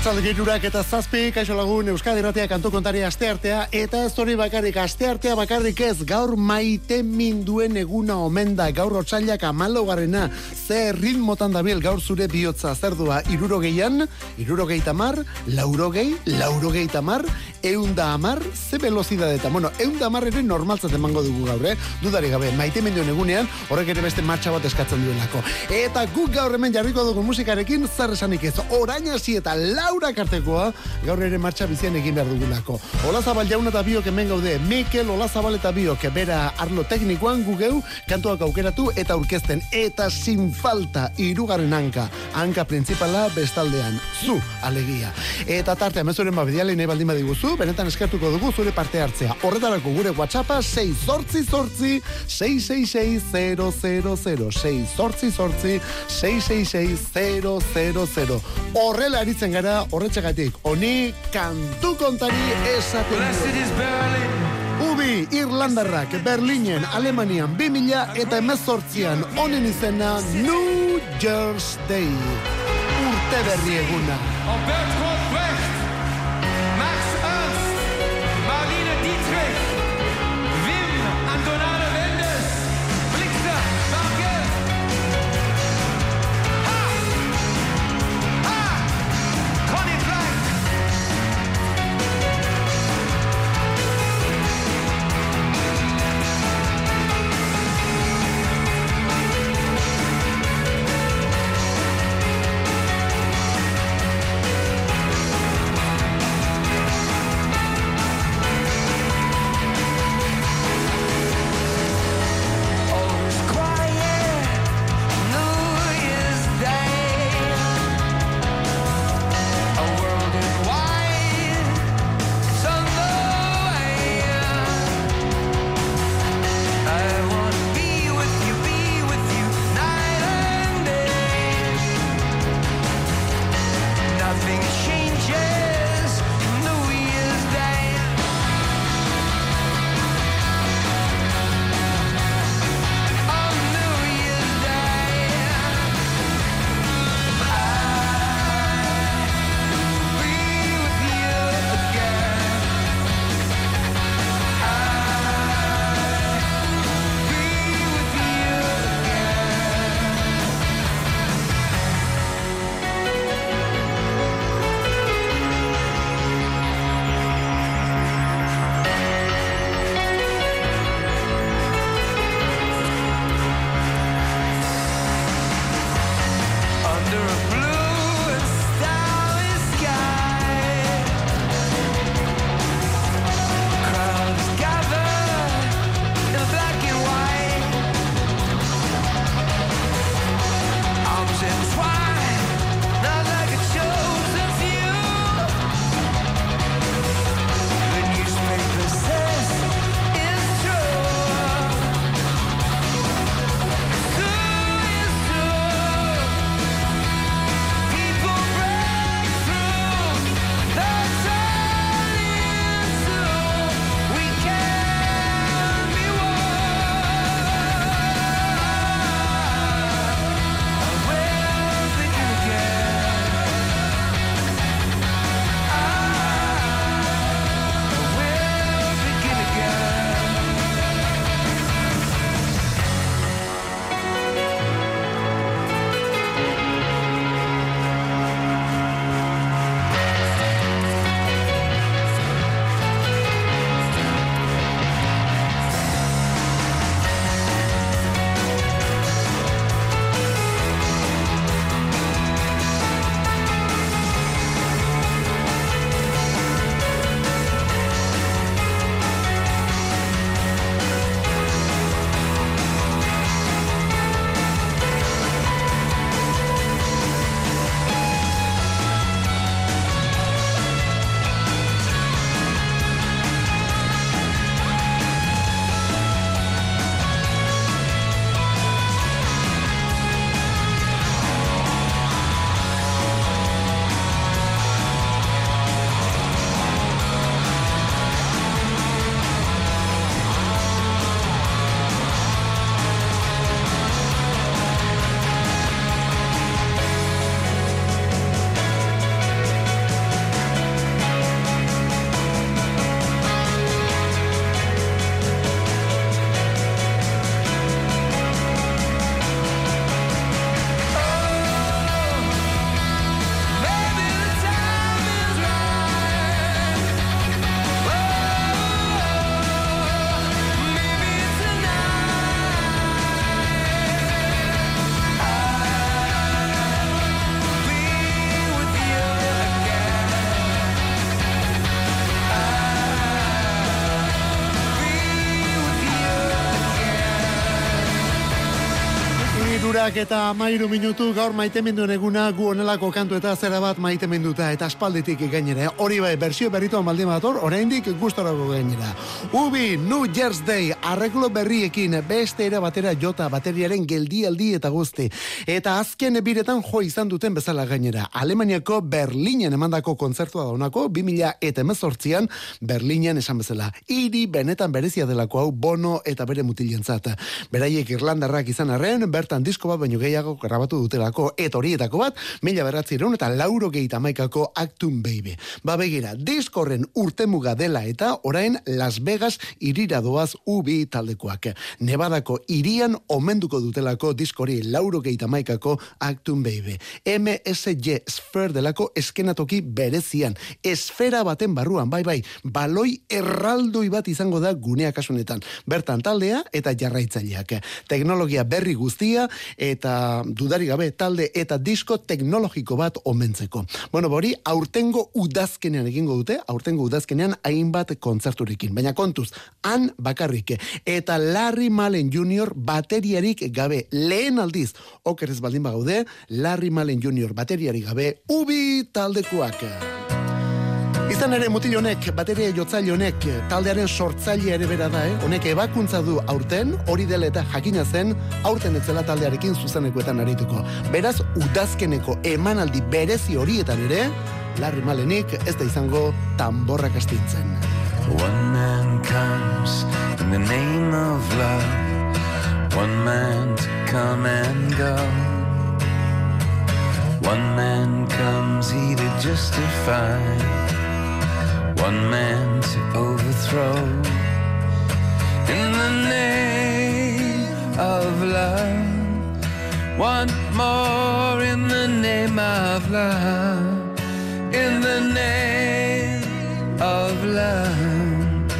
Arratzalde girurak eta zazpi, kaixo lagun, Euskadi Ratia kantu kontari asteartea, eta ez hori bakarrik, asteartea bakarrik ez, gaur maite minduen eguna omen da, gaur otxailak amalo garena, ze ritmotan dabil gaur zure bihotza zerdua, irurogeian, irurogei tamar, laurogei, laurogei tamar, eunda amar, ze velozidade eta, bueno, eunda amar ere normaltzat emango dugu gaur, eh? Dudari gabe, maite minduen egunean, horrek ere beste martxa bat eskatzen duelako. Eta guk gaur hemen jarriko dugu musikarekin, zer esanik ez, orain hasi eta Laura Kartekoa gaur ere martxa bizian egin behar dugulako. Ola Zabal jauna eta biok hemen gaude, Mikel Ola Zabal eta biok bera arlo teknikoan gugeu kantuak aukeratu eta aurkezten eta sin falta irugarren hanka. Hanka principala bestaldean, zu alegia. Eta tarte amezuren babediale nahi baldin badiguzu, benetan eskertuko dugu zure parte hartzea. Horretarako gure WhatsAppa 6 zortzi zortzi 666 000 6 zortzi zortzi 666 000 Horrela aritzen gara horretxegatik. Oni kantu kontari esaten Ubi, Irlandarrak, Berlinen, Alemanian, 2000 eta emezortzian, honen izena New Year's Day. Urte berri eguna. Hey! Irurak eta mairu minutu gaur maite eguna gu onelako kantu eta zera bat maite eta espalditik gainera. Hori bai, bersio berritu baldin bator, oraindik gustorako gainera. Ubi, New Year's Day, arreglo berriekin, beste ere batera jota bateriaren geldialdi eta guzti. Eta azken biretan jo izan duten bezala gainera. Alemaniako Berlinen emandako kontzertua daunako, 2000 eta emezortzian Berlinen esan bezala. Iri benetan berezia delako hau bono eta bere mutilentzat. Beraiek Irlandarrak izan arren, bertan disko bat baino gehiago grabatu dutelako et horietako bat, mila beratzi eta lauro gehieta maikako Actum Baby. Ba begira, diskorren urtemuga dela eta orain Las Vegas irira doaz ubi taldekoak. Nevadako irian omenduko dutelako diskori lauro gehieta maikako Actum Baby. MSG Sphere delako eskenatoki berezian. Esfera baten barruan, bai bai, baloi erraldoi bat izango da gunea kasunetan. Bertan taldea eta jarraitzaileak. Teknologia berri guztia eta dudari gabe talde eta disko teknologiko bat omentzeko. Bueno, bori, aurtengo udazkenean egingo dute, aurtengo udazkenean hainbat kontzerturekin. Baina kontuz, han bakarrik eta Larry Malen Jr. bateriarik gabe lehen aldiz, okerez baldin bagaude, Larry Malen Jr. bateriarik gabe ubi taldekoak. Izan ere mutil honek, bateria jotzaile honek, taldearen sortzaile ere bera da, eh? Honek ebakuntza du aurten, hori dela eta jakina zen, aurten etzela taldearekin zuzenekoetan arituko. Beraz, udazkeneko emanaldi berezi horietan ere, larri malenik ez da izango tamborrak astintzen. One man comes in the name of love One man to come and go One man comes he to justify one man to overthrow. In the name of love, one more in the name of love. In the name of love,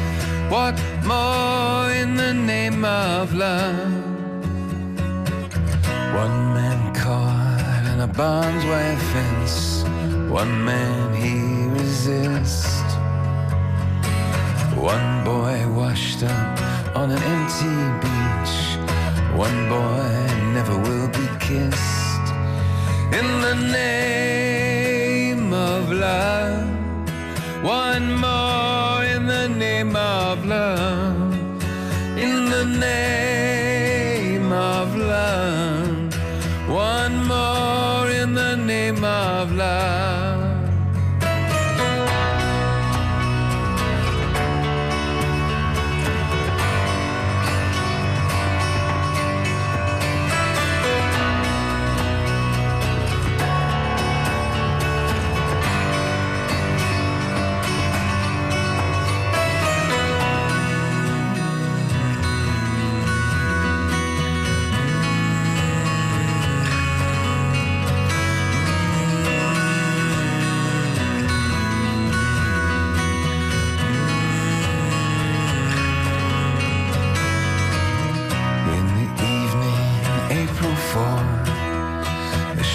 what more in the name of love? One man caught in a barbed wire fence, one man he resists. One boy washed up on an empty beach. One boy never will be kissed. In the name of love. One more in the name of love. In the name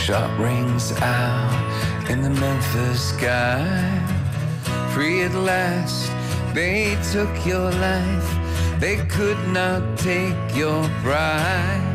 shot rings out in the Memphis sky. Free at last, they took your life, they could not take your pride.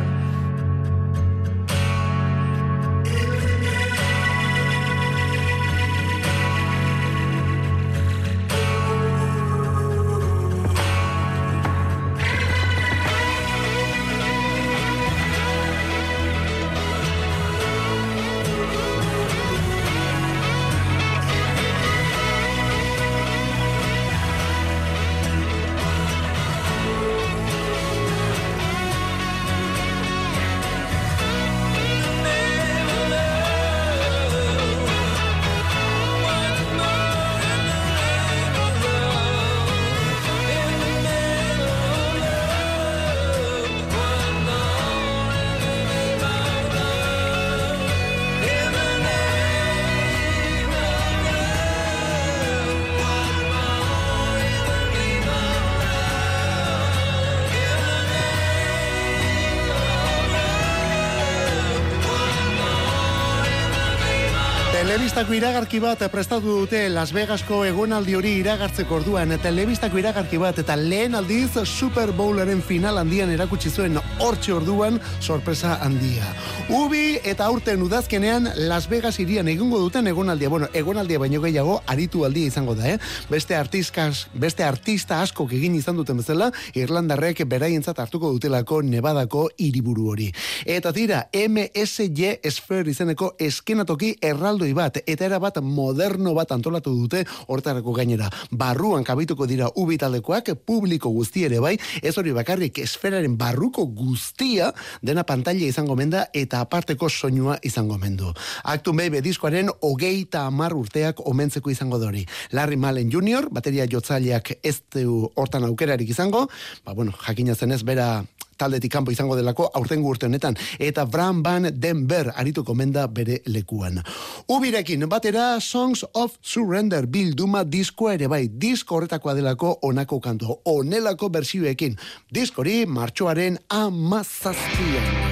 Telebistako iragarki bat prestatu dute Las Vegasko egonaldi hori iragartzeko orduan telebistako iragarki bat eta lehen aldiz Super Bowlaren final handian erakutsi zuen hortxe orduan sorpresa handia. Ubi eta aurten udazkenean Las Vegas irian egingo duten egonaldia. Bueno, egonaldia baino gehiago aritu aldia izango da, eh? Beste artistas, beste artista asko egin izan duten bezala, Irlandarrek beraientzat hartuko dutelako Nevadako hiriburu hori. Eta tira, MSJ Sphere izeneko eskenatoki erraldo erraldoi bat eta era bat moderno bat antolatu dute hortarako gainera. Barruan kabituko dira ubitaldekoak publiko guzti ere bai, ez hori bakarrik esferaren barruko guztia dena pantalla izango menda eta aparteko soinua izango mendu. Aktu Baby diskoaren hogeita amar urteak omentzeko izango dori. Larry Malen Jr., bateria jotzaileak ez du hortan aukerarik izango, ba bueno, jakina zenez bera taldetik kanpo izango delako aurten urte honetan eta Bram Van Denver arituko menda bere lekuan. Ubirekin batera Songs of Surrender bilduma diskoa ere bai disko horretakoa delako onako kanto onelako bersioekin diskori martxoaren amazazpian.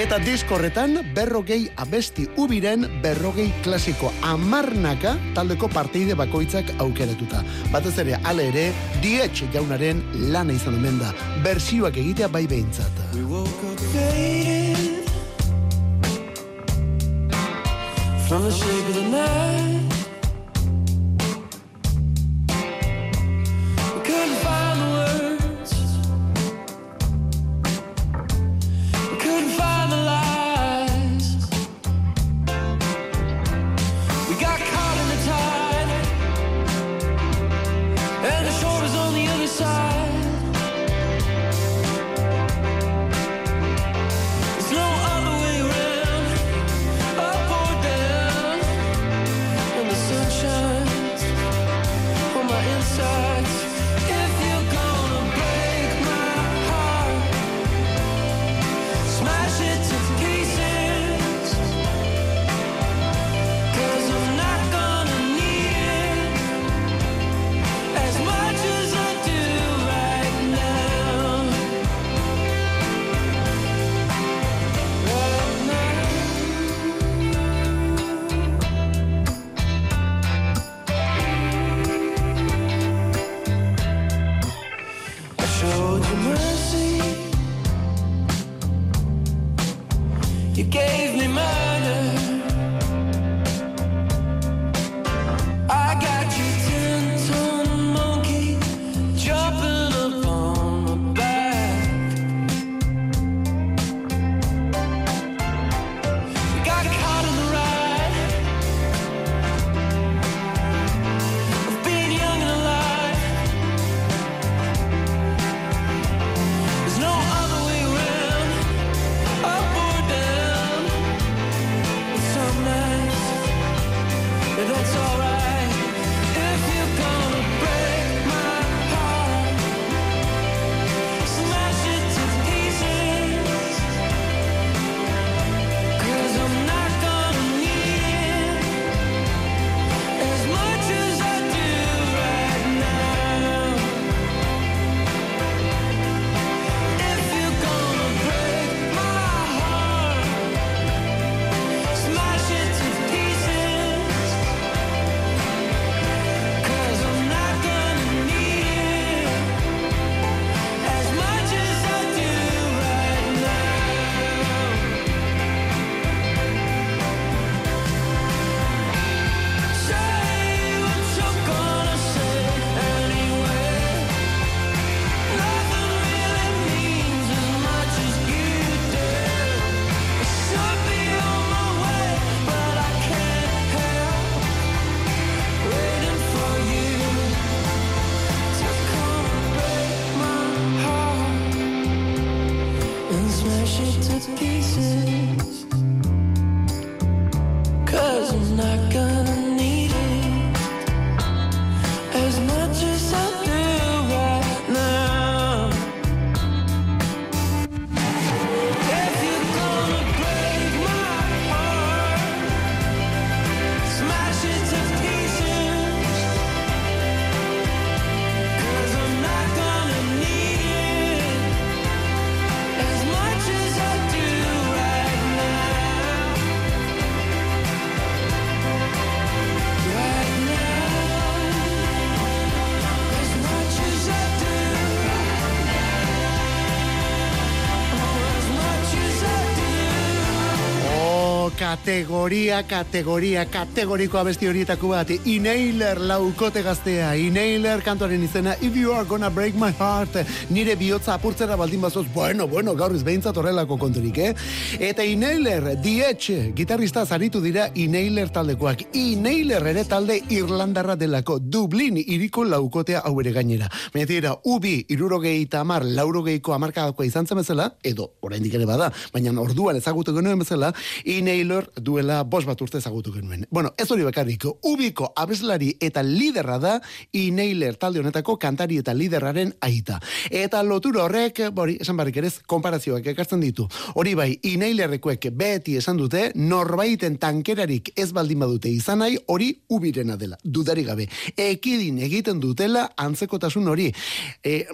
Eta diskorretan berrogei abesti ubiren berrogei klasiko amarnaka taldeko parteide bakoitzak aukeratuta. Batez ere, ale ere, dietxe jaunaren lana izan omen da. Bersioak egitea bai behintzat. From the shape of the night kategoria, kategoria, kategoriko abesti horietako bat, Inailer laukote gaztea, Inailer kantuaren izena, If you are gonna break my heart, nire bihotza apurtzera baldin bazoz, bueno, bueno, gaur izbeintzat horrelako konturik, eh? Eta Inailer, dietxe, gitarrista zaritu dira Inailer taldekoak, Inailer ere talde Irlandarra delako, Dublin iriko laukotea hau ere gainera. Baina ubi, irurogei eta amar, laurogeiko amarkadakoa izan zen bezala, edo, oraindik ere bada, baina orduan ezagutu genuen bezala, Inailer duela bos bat urte ezagutu genuen. Bueno, ez hori bakarrik, ubiko abeslari eta liderra da Inailer talde honetako kantari eta liderraren aita. Eta lotura horrek, bori, esan barrik ere, konparazioak ekartzen ditu. Hori bai, Inailerrekoek beti esan dute, norbaiten tankerarik ez baldin badute izan nahi, hori ubirena dela, dudari gabe. Ekidin egiten dutela antzekotasun hori. E,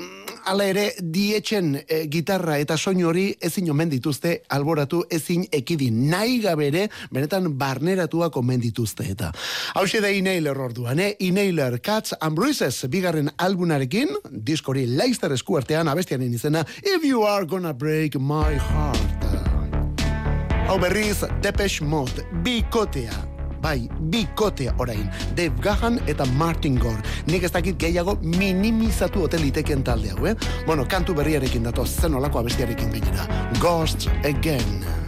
ala ere, dietxen e, gitarra eta soinu hori ezin omen dituzte alboratu ezin ekidin. Nahi benetan barneratua dituzte eta. Hau da Inailer orduan, eh? Inailer Cats and Bruises bigarren albunarekin, diskori Leicester eskuartean abestianen izena If You Are Gonna Break My Heart. Hau berriz, Depeche Mode, bikotea, bai, bikotea orain, Dave Gahan eta Martin Gore. Nik ez dakit gehiago minimizatu hoteliteken talde hau, eh? Bueno, kantu berriarekin datoz, zen olako abestiarekin gainera. Ghost Again.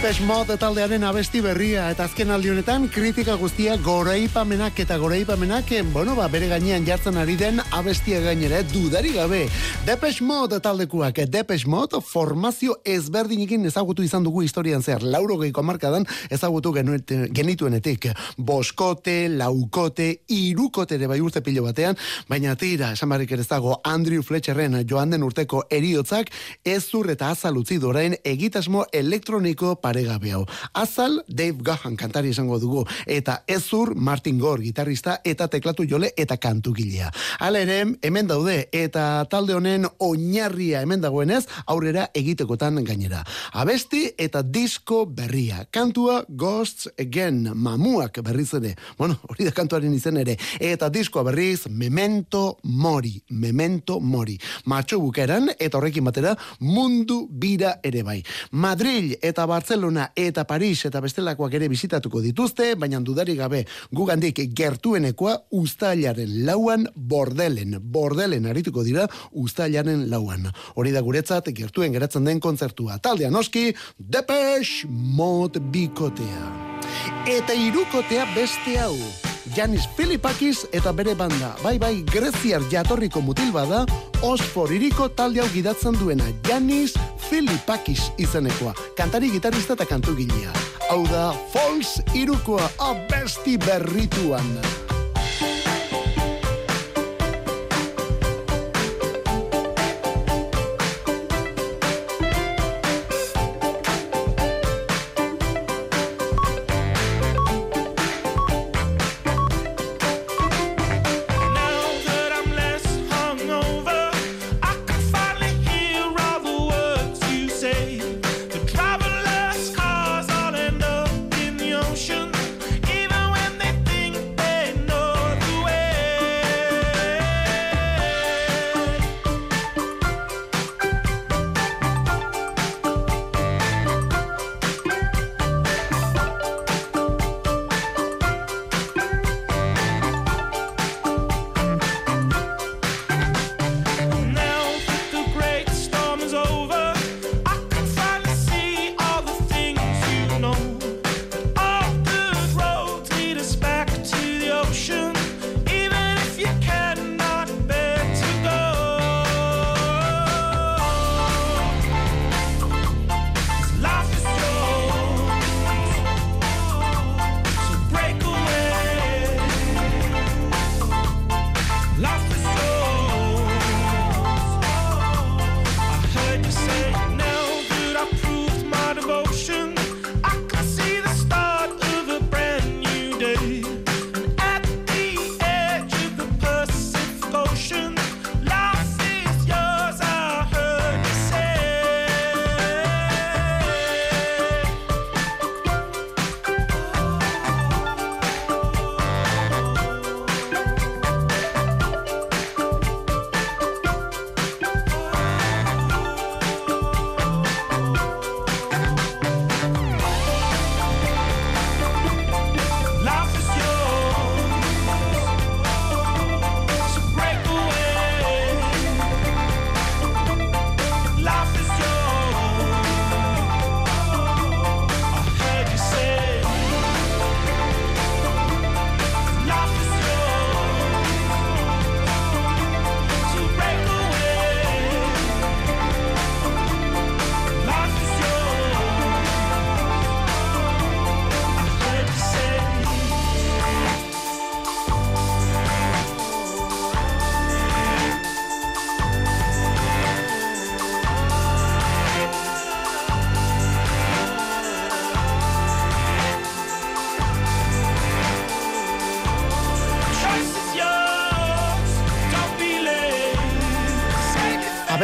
Depeche Mode taldearen abesti berria eta azken aldi honetan kritika guztia goreipamenak eta goreipamenak bueno, ba, bere gainean jartzen ari den abestia gainera, eh, dudari gabe. Depeche Mode taldekuak, Depeche Mode formazio ezberdinekin ezagutu izan dugu historian zehar, lauro geiko markadan ezagutu genituenetik. Boskote, laukote, irukote ere bai urte pilo batean, baina tira, esan barrik ere dago Andrew Fletcherren joan den urteko eriotzak ez zur eta azal utzi dorain egitasmo elektroniko paregabe hau. Azal Dave Gahan kantari esango dugu eta ezur Martin Gore gitarrista eta teklatu jole eta kantugilea. Hala ere, hemen daude eta talde honen oinarria hemen dagoenez aurrera egitekotan gainera. Abesti eta disko berria. Kantua Ghosts Again, mamuak berriz ere. Bueno, hori da kantuaren izen ere. Eta diskoa berriz Memento Mori. Memento Mori. Matxo bukeran eta horrekin batera mundu bira ere bai. Madrid eta Barcelona eta Paris eta bestelakoak ere bizitatuko dituzte, baina dudari gabe gugandik gertuenekoa ustailaren lauan bordelen. Bordelen arituko dira ustailaren lauan. Hori da guretzat gertuen geratzen den kontzertua. Taldea noski, Depeche Mode bikotea. Eta irukotea beste hau. Janis Filipakis eta bere banda. Bai, bai, Greziar jatorriko mutil bada, Osfor iriko talde hau gidatzen duena. Janis Filipakis izenekoa. Kantari gitarista eta kantugilea. Hau da, Falls irukoa, abesti berrituan.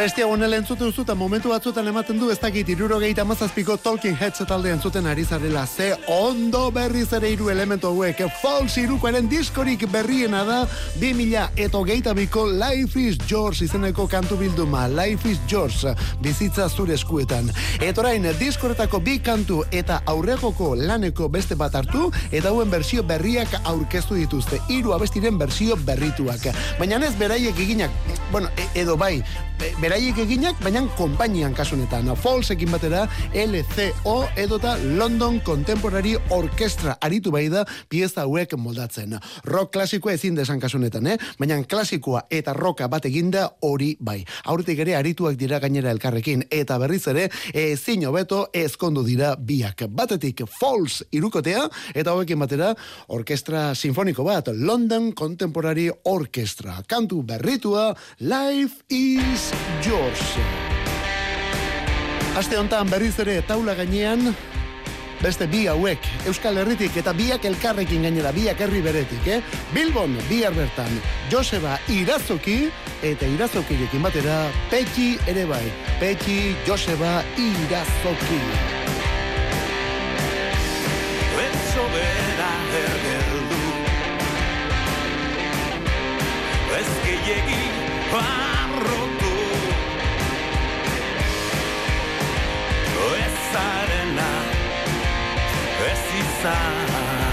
Abestia honela entzuten zu momentu batzuetan ematen du ez dakit irurogeita mazazpiko Talking Heads talde entzuten ari zarela. Ze ondo berriz ere hiru elementu hauek. Falls irukoaren diskorik berriena da 2000 eta hogeita biko Life is Yours izeneko kantu bilduma. Life is Yours bizitza zure eskuetan. Eta orain diskoretako bi kantu eta aurrekoko laneko beste bat hartu eta hauen bersio berriak aurkeztu dituzte. Hiru abestiren bersio berrituak. Baina ez beraiek eginak bueno, e- edo bai, be- beraiek eginak, baina konpainian kasunetan. Falsekin batera LCO edota London Contemporary Orchestra aritu bai da pieza hauek moldatzen. Rock klasikoa ezin desan kasunetan, eh? baina klasikoa eta rocka bat eginda hori bai. Aurretik ere arituak dira gainera elkarrekin eta berriz ere ezin hobeto ezkondu dira biak. Batetik Falls irukotea eta hauekin batera orkestra sinfoniko bat London Contemporary Orchestra. Kantu berritua Life is yours. Aste hontan berriz ere taula gainean beste bi hauek Euskal Herritik eta biak elkarrekin gainera biak herri beretik, eh? Bilbon bihar bertan Joseba Irazoki eta Irazokirekin batera Peki ere bai. Peki Joseba Irazoki. Ez gehiegi barrotu zarena Ez izan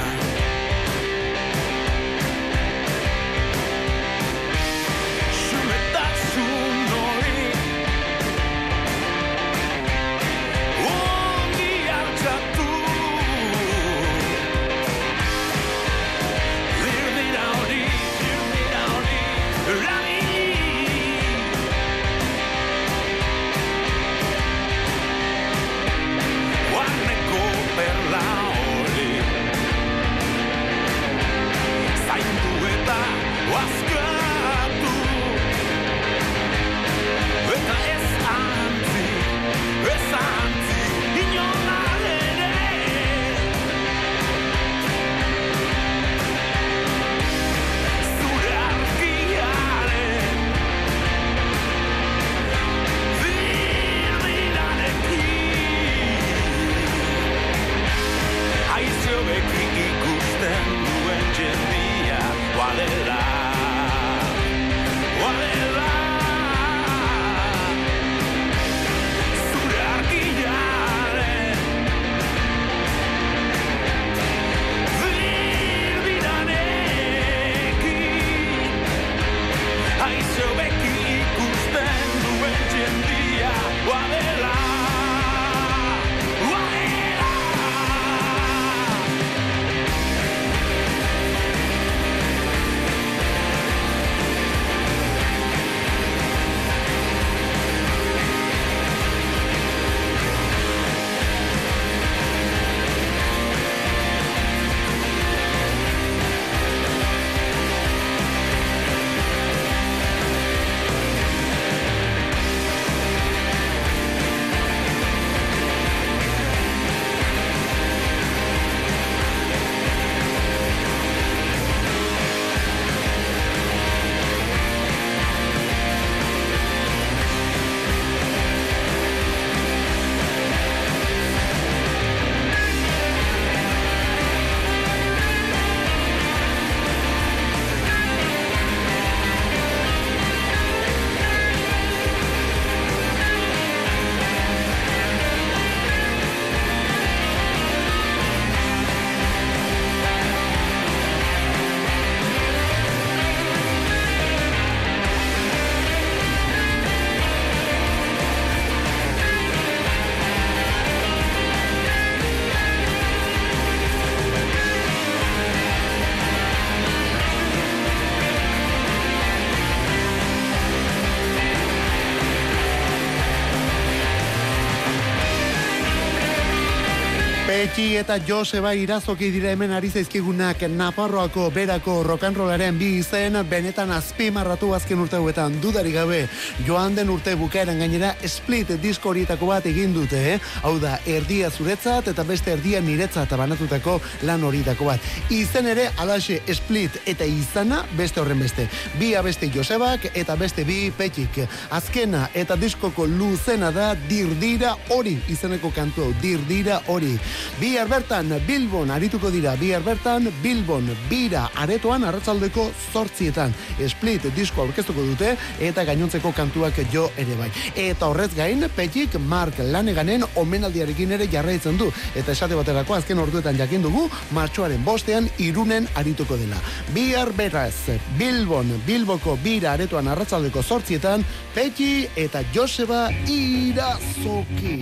Peki eta Joseba Irazoki dira hemen ari zaizkigunak Nafarroako berako rock'n'rollaren bi izen benetan azpimarratu azken urte hauetan dudari gabe joan den urte bukaeran gainera split disko horietako bat egin dute, eh? Hau da, erdia zuretzat eta beste erdia niretzat banatutako lan horietako bat. Izen ere alaxe split eta izana beste horren beste. Bi abeste Josebak eta beste bi Pekik. Azkena eta diskoko luzena da dirdira hori izeneko kantu hau, dirdira hori. Bihar bertan Bilbon arituko dira, bihar bertan Bilbon bira aretoan arratzaldeko zortzietan. Split disko aurkeztuko dute eta gainontzeko kantuak jo ere bai. Eta horrez gain, Petik Mark Laneganen omenaldiarekin ere jarraitzen du. Eta esate baterako azken orduetan jakin dugu, martxoaren bostean irunen arituko dela. Bihar beraz, Bilbon, Bilboko bira aretoan arratzaldeko zortzietan, Peti eta Joseba Irazoki.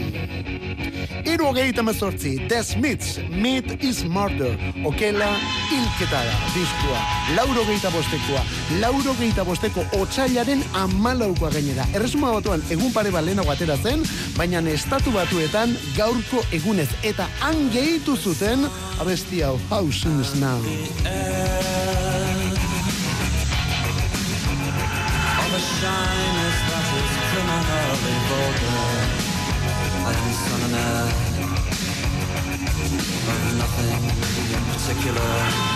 Iru hogeita mezortzi, The Smiths, Meat is Murder, okela hilketara, diskua, lauro geita bostekoa, lauro geita bosteko otxailaren amalaukoa gainera. Erresuma batuan egun pare bat lehenago atera zen, baina estatu batuetan gaurko egunez, eta han gehitu zuten, abesti hau, How Soon Is Now. All the shyness that is criminally vulgar. I and heir of nothing in particular.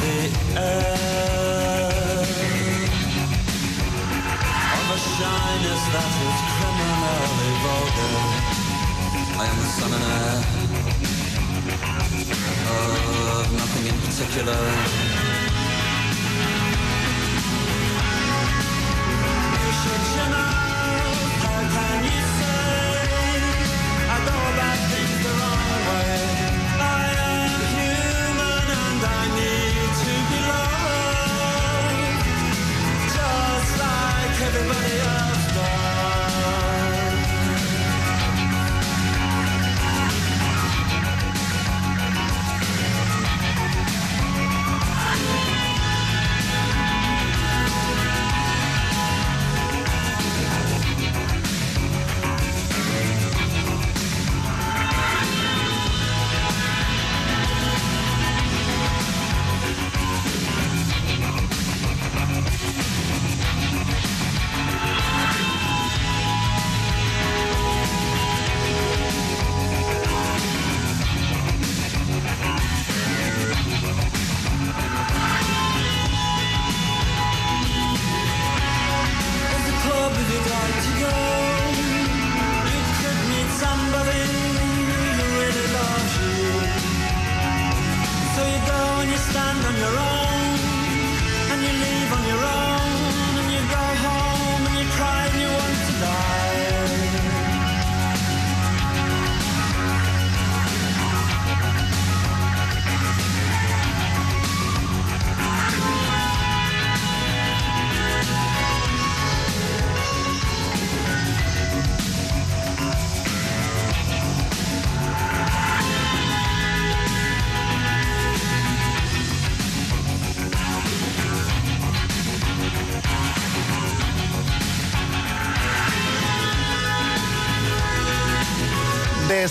The air of a shyness that is criminally vulgar. I am the sun and air of nothing in particular.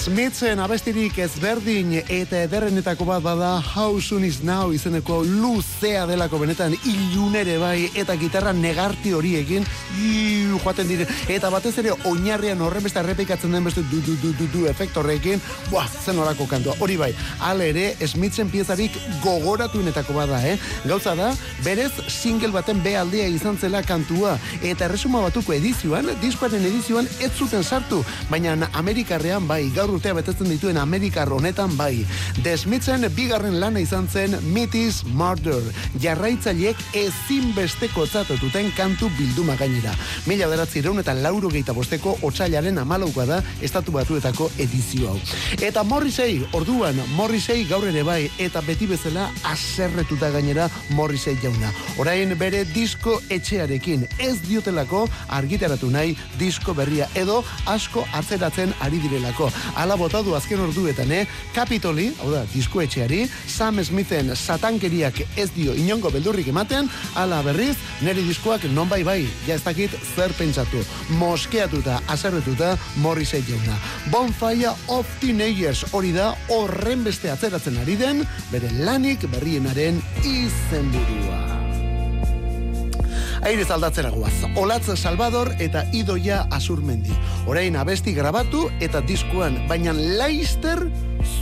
Smithsen abestirik ezberdin eta ederrenetako bat bada How Soon Is Now izeneko luzea delako benetan ilunere bai eta gitarra negarti horiekin iu, joaten dire. Eta batez ere oinarrian horren beste errepikatzen den beste du du du du du efektu horrekin buah, zen horako kantua. Hori bai, ale ere Smithsen piezarik gogoratuenetako bada eh? gauza da, berez single baten B aldea izan zela kantua. Eta erresuma batuko edizioan, diskoaren edizioan ez zuten sartu, baina Amerikarrean bai, gaur urtea betetzen dituen Amerikar honetan bai. The Smithsen bigarren lana izan zen Meet Murder. Jarraitzaileek ezinbesteko duten kantu bilduma gainera. Mila beratzi eta lauro geita bosteko otxailaren amalaukoa da estatu batuetako edizio hau. Eta Morrissey, orduan Morrissey gaur ere bai, eta beti bezala aserretuta gainera Morrissey jauna. Orain bere disko etxearekin ez diotelako argitaratu nahi disko berria edo asko atzeratzen ari direlako. ala botadu azken orduetan, eh? Capitoli, hau da, diskoetxeari, Sam Smithen satankeriak ez dio inongo beldurrik ematen, ala berriz, neri diskoak non bai bai, ja ez dakit zer pentsatu. Moskeatuta, aserretuta, Morrissey jauna. Bonfire of Teenagers hori da horren beste atzeratzen ari den, bere lanik berrienaren izenburua. Airez aldatzera guaz. Olatz Salvador eta Idoia Azurmendi. Orain abesti grabatu eta diskuan, baina laister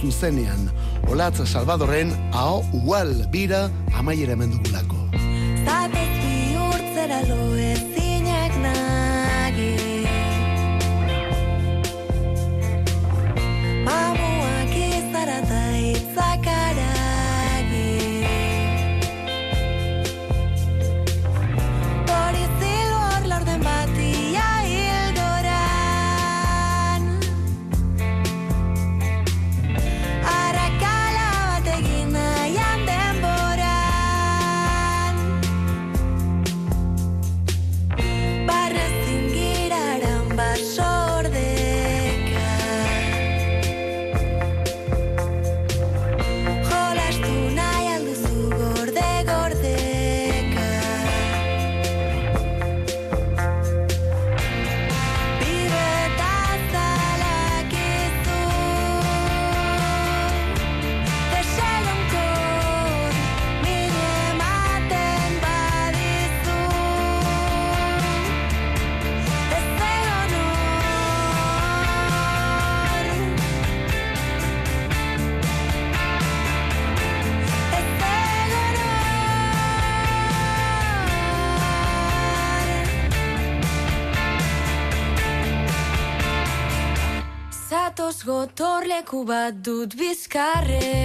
zuzenean. Olatz Salvadorren hau ual bira amaiera mendugulako. Zapez bihurtzera lo bat dut bizkarrean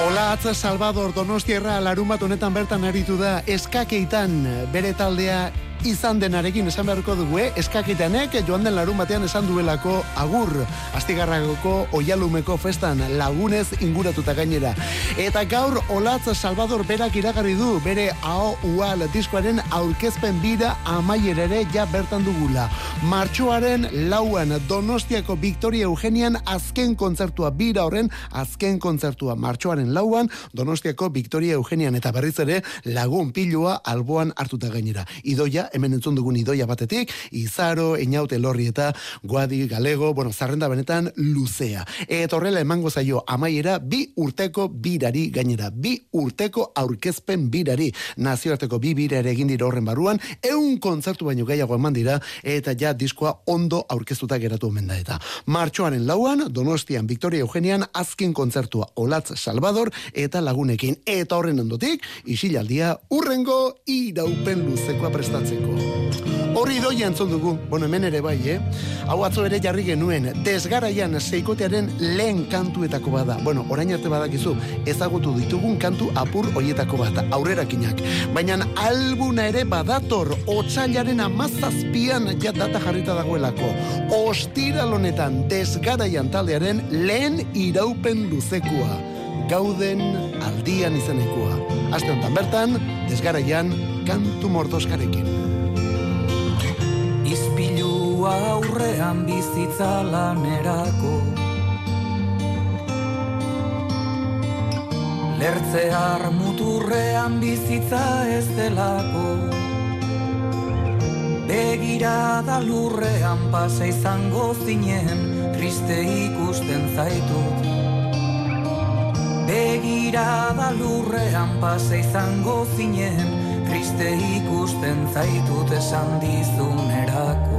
Olatz Salvador Donostierra larumat honetan bertan aritu da eskakeitan bere taldea izan denarekin esan beharko dugu, eh? eskakitanek joan den larun batean esan duelako agur, astigarragoko oialumeko festan lagunez inguratuta gainera. Eta gaur Olatz Salvador berak iragarri du bere AO UAL diskoaren aurkezpen bira amaierere ja bertan dugula. Martxoaren lauan Donostiako Victoria Eugenian azken kontzertua bira horren azken kontzertua martxoaren lauan Donostiako Victoria Eugenian eta berriz ere lagun pilua alboan hartuta gainera. Idoia hemen entzun dugun idoia batetik, Izaro, Einaute Lorri eta Guadi Galego, bueno, zarrenda benetan luzea. Eta horrela emango zaio amaiera bi urteko birari gainera, bi urteko aurkezpen birari. Nazioarteko bi bira ere egin dira horren barruan, eun kontzertu baino gehiago eman dira, eta ja diskoa ondo aurkeztuta geratu omen da eta. Martxoaren lauan, Donostian, Victoria Eugenian, azken kontzertua Olatz Salvador eta lagunekin. Eta horren ondotik, isilaldia urrengo iraupen luzekoa prestatzeko. Horri doia entzun dugu, bueno, hemen ere bai, eh? Hau atzo ere jarri genuen, desgaraian seikotearen lehen kantuetako bada. Bueno, orain arte badakizu, ezagutu ditugun kantu apur hoietako bat, aurrerakinak. Baina albuna ere badator, otsailaren amazazpian ja data jarrita dagoelako. Ostiral honetan desgaraian taldearen lehen iraupen luzekoa. Gauden aldian izenekoa. Aste honetan bertan, desgaraian kantu mordoskarekin. Izpilua aurrean bizitza lanerako. Lertzear muturrean bizitza ez delako. Begirada lurrean pasa izango zinen Triste ikusten zaitut. Begirada lurrean pasa izango zinen Triste ikusten zaitut esan dizunerako hug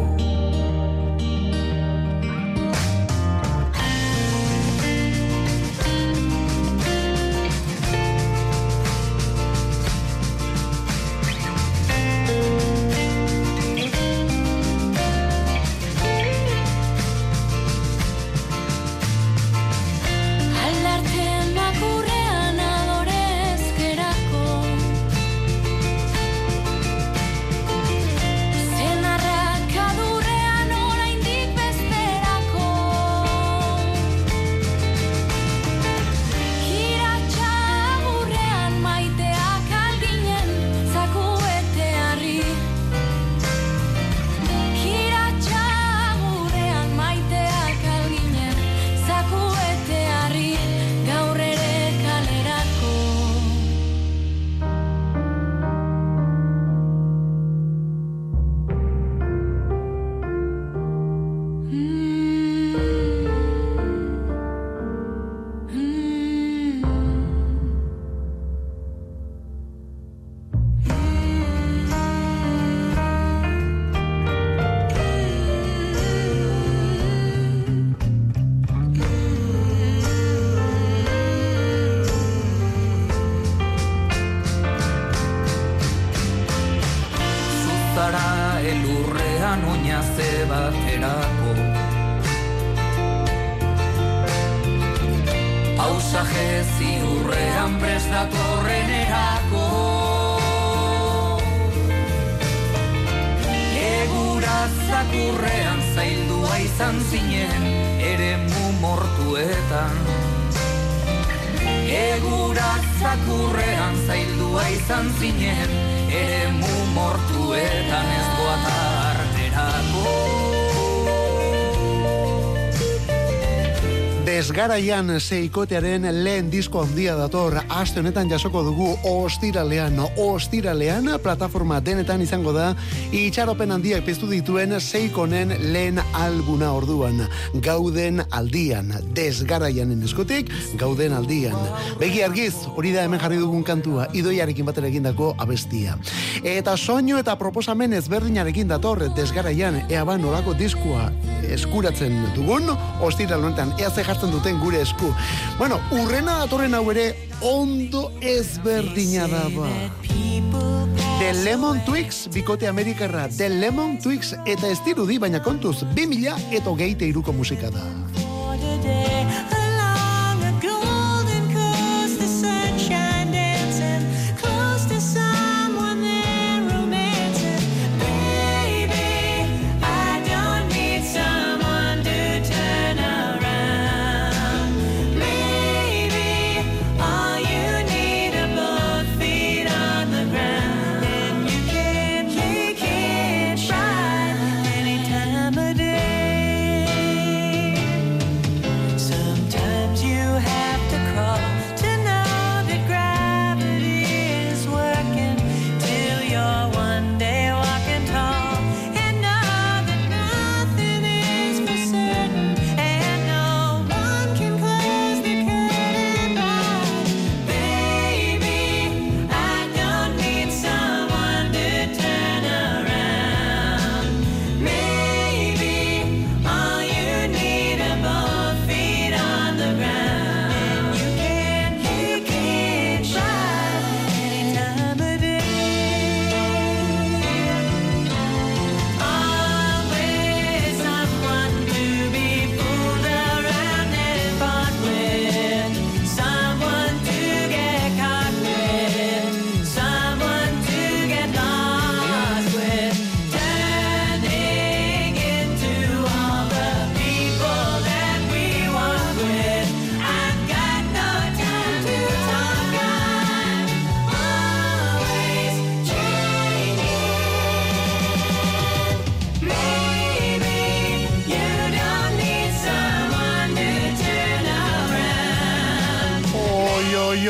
Desgaraian seikotearen lehen disko handia dator. Aste honetan jasoko dugu ostiralean. Ostiralean plataforma denetan izango da itxaropen handiak piztu dituen seikonen lehen albuna orduan gauden aldian desgaraianen eskutik gauden aldian begi argiz hori da hemen jarri dugun kantua idoiarekin batera egindako abestia eta soinu eta proposamen ezberdinarekin dator desgaraian ea ba nolako diskua eskuratzen dugun ostiral honetan ea ze jartzen duten gure esku. Bueno, urrena datorren hau ere ondo ezberdina da ba. The Lemon Twigs, bikote amerikarra, The Lemon Twigs eta ez dirudi, baina kontuz, 2000 eta hogeite iruko musika da.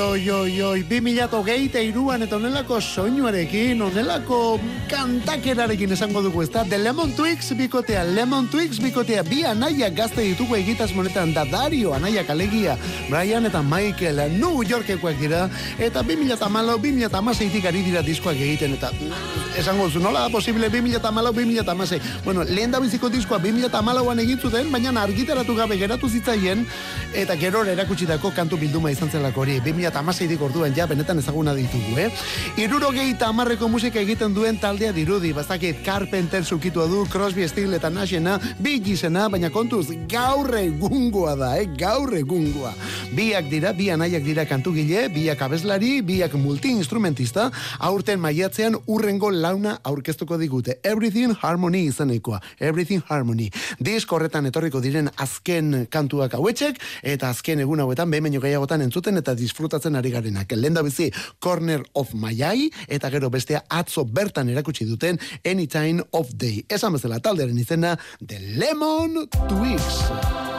Oi, oi, oi, 2008 iruan eta onelako soinuarekin, onelako kantakerarekin esango dugu, ezta? The Lemon Twigs bikotea, Lemon Twigs bikotea, bi anaia gazte ditugu egitas monetan, da Dario, anaia kalegia, Brian eta Michael, New Yorkekoak dira, eta 2008, 2008 ari dira diskoak egiten, eta mm, esango zu, nola da posible 2008, 2008, bueno, lehen da biziko diskoa 2008an egin zuten, baina argitaratu gabe geratu zitzaien, eta gero erakutsitako kantu bilduma izan zelako hori, 2008dik orduan ja benetan ezaguna ditugu, eh? Irurogeita amarreko musika egiten duen taldea dirudi, bastakit Carpenter zukitua du, Crosby, Stills eta Nashena, Biggiesena, baina kontuz, gaur egungoa da, eh? Gaur egungoa. Biak dira, bi anaiak dira kantugile, biak abeslari, biak multi-instrumentista, aurten maiatzean urrengo launa aurkeztuko digute. Everything Harmony izanekoa. Everything Harmony. Disk horretan etorriko diren azken kantuak hauetxek, eta azken egun hauetan behin baino gehiagotan entzuten eta disfrutatzen ari garenak. Lenda bizi Corner of Eye, eta gero bestea atzo bertan erakutsi duten Anytime of Day. Esan bezala taldearen izena The Lemon Twigs.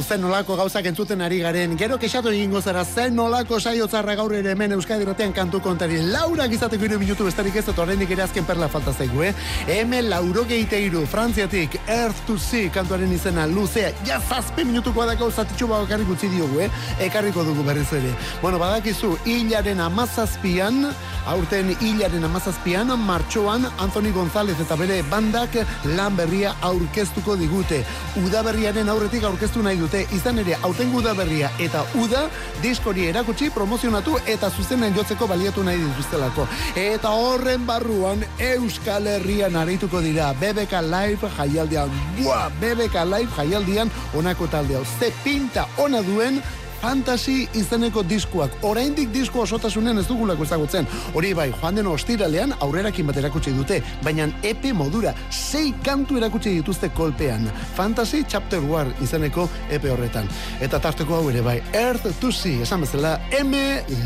Wow, zen nolako gauzak entzuten ari garen. Gero kexatu egingo zara, zen nolako saiotzarra gaur ere hemen Euskadi Ratean kantu kontari. Laura gizateko iru minutu bestarik ez, eta oraindik ere azken perla falta zaigu, eh? Hemen lauro iru, Frantziatik, Earth to Sea kantuaren izena luzea, ja zazpe minutukoa da gauza titxu bakarrik utzi diogu, eh? Ekarriko dugu berriz ere. Bueno, badakizu, hilaren amazazpian, aurten hilaren amazazpian, martxoan, Anthony González eta bere bandak lan berria aurkeztuko digute. Udaberriaren aurretik aurkeztu nahi dute, izan ere, aurten udaberria eta uda, diskori erakutsi, promozionatu eta zuzenen jotzeko baliatu nahi dituztelako. Eta horren barruan, Euskal Herrian arituko dira, BBK Live jaialdian. Buah, BBK Live jaialdian onako talde hau. Ze pinta ona duen, Fantasy izeneko diskuak. Oraindik disko osotasunen ez dugulako ezagutzen. Hori bai, joan den ostiralean aurrerakin bat erakutsi dute, baina epe modura, sei kantu erakutsi dituzte kolpean. Fantasy Chapter War izeneko epe horretan. Eta tarteko hau ere bai, Earth to Sea, esan bezala, M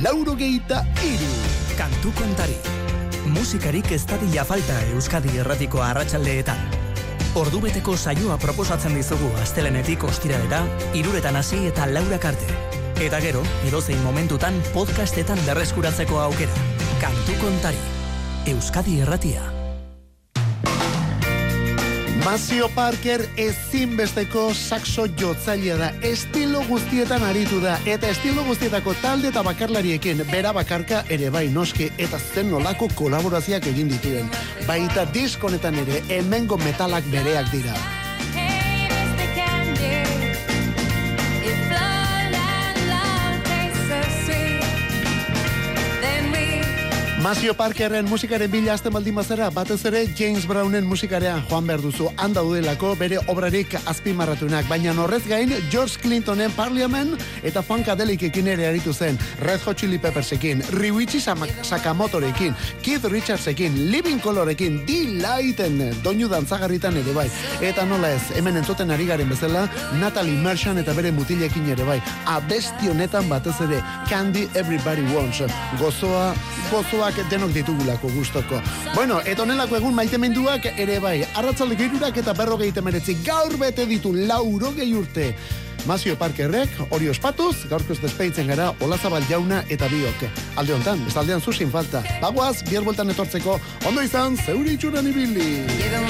laurogeita iru. Kantu kontari. Musikarik ez dadila falta Euskadi erratiko arratsaldeetan. Ordubeteko saioa proposatzen dizugu astelenetik ostiralera, iruretan hasi eta laura karte. Eta gero, edozein momentutan podcastetan berreskuratzeko aukera. Kantu kontari. Euskadi erratia. Mazio Parker ezinbesteko saxo jotzailea da. Estilo guztietan aritu da. Eta estilo guztietako talde eta bakarlariekin. Bera bakarka ere bai noski. Eta zen nolako kolaborazioak egin dituen. Baita diskonetan ere hemengo metalak bereak dira. Mazio Parkerren musikaren bila azten baldin bazara, batez ere James Brownen musikarea joan behar duzu. Handa daudelako bere obrarik azpimarratunak, baina horrez gain George Clintonen Parliament eta Funkadelikekin ere aritu zen, Red Hot Chili Peppersekin, Sama- Sakamotorekin, Keith Richardsekin, Living Colorekin, Delighten, doinu dantzagarritan ere bai. Eta nola ez, hemen entzuten ari garen bezala, Natalie Merchant eta bere mutilekin ere bai. Abesti honetan batez ere, Candy Everybody Wants. Gozoa, gozoak gustuak denok ditugulako gustoko. Bueno, eta honelako egun maitemenduak ere bai, arratzalde gehiurak eta berrogei temeretzi gaur bete ditu lauro gehi urte. Mazio Parkerrek, hori ospatuz, gaurkoz despeitzen gara Olazabal jauna eta biok. Alde hontan, bestaldean zusin falta. Bagoaz, bier bueltan etortzeko, ondo izan, zeure itxuran ibili. Edo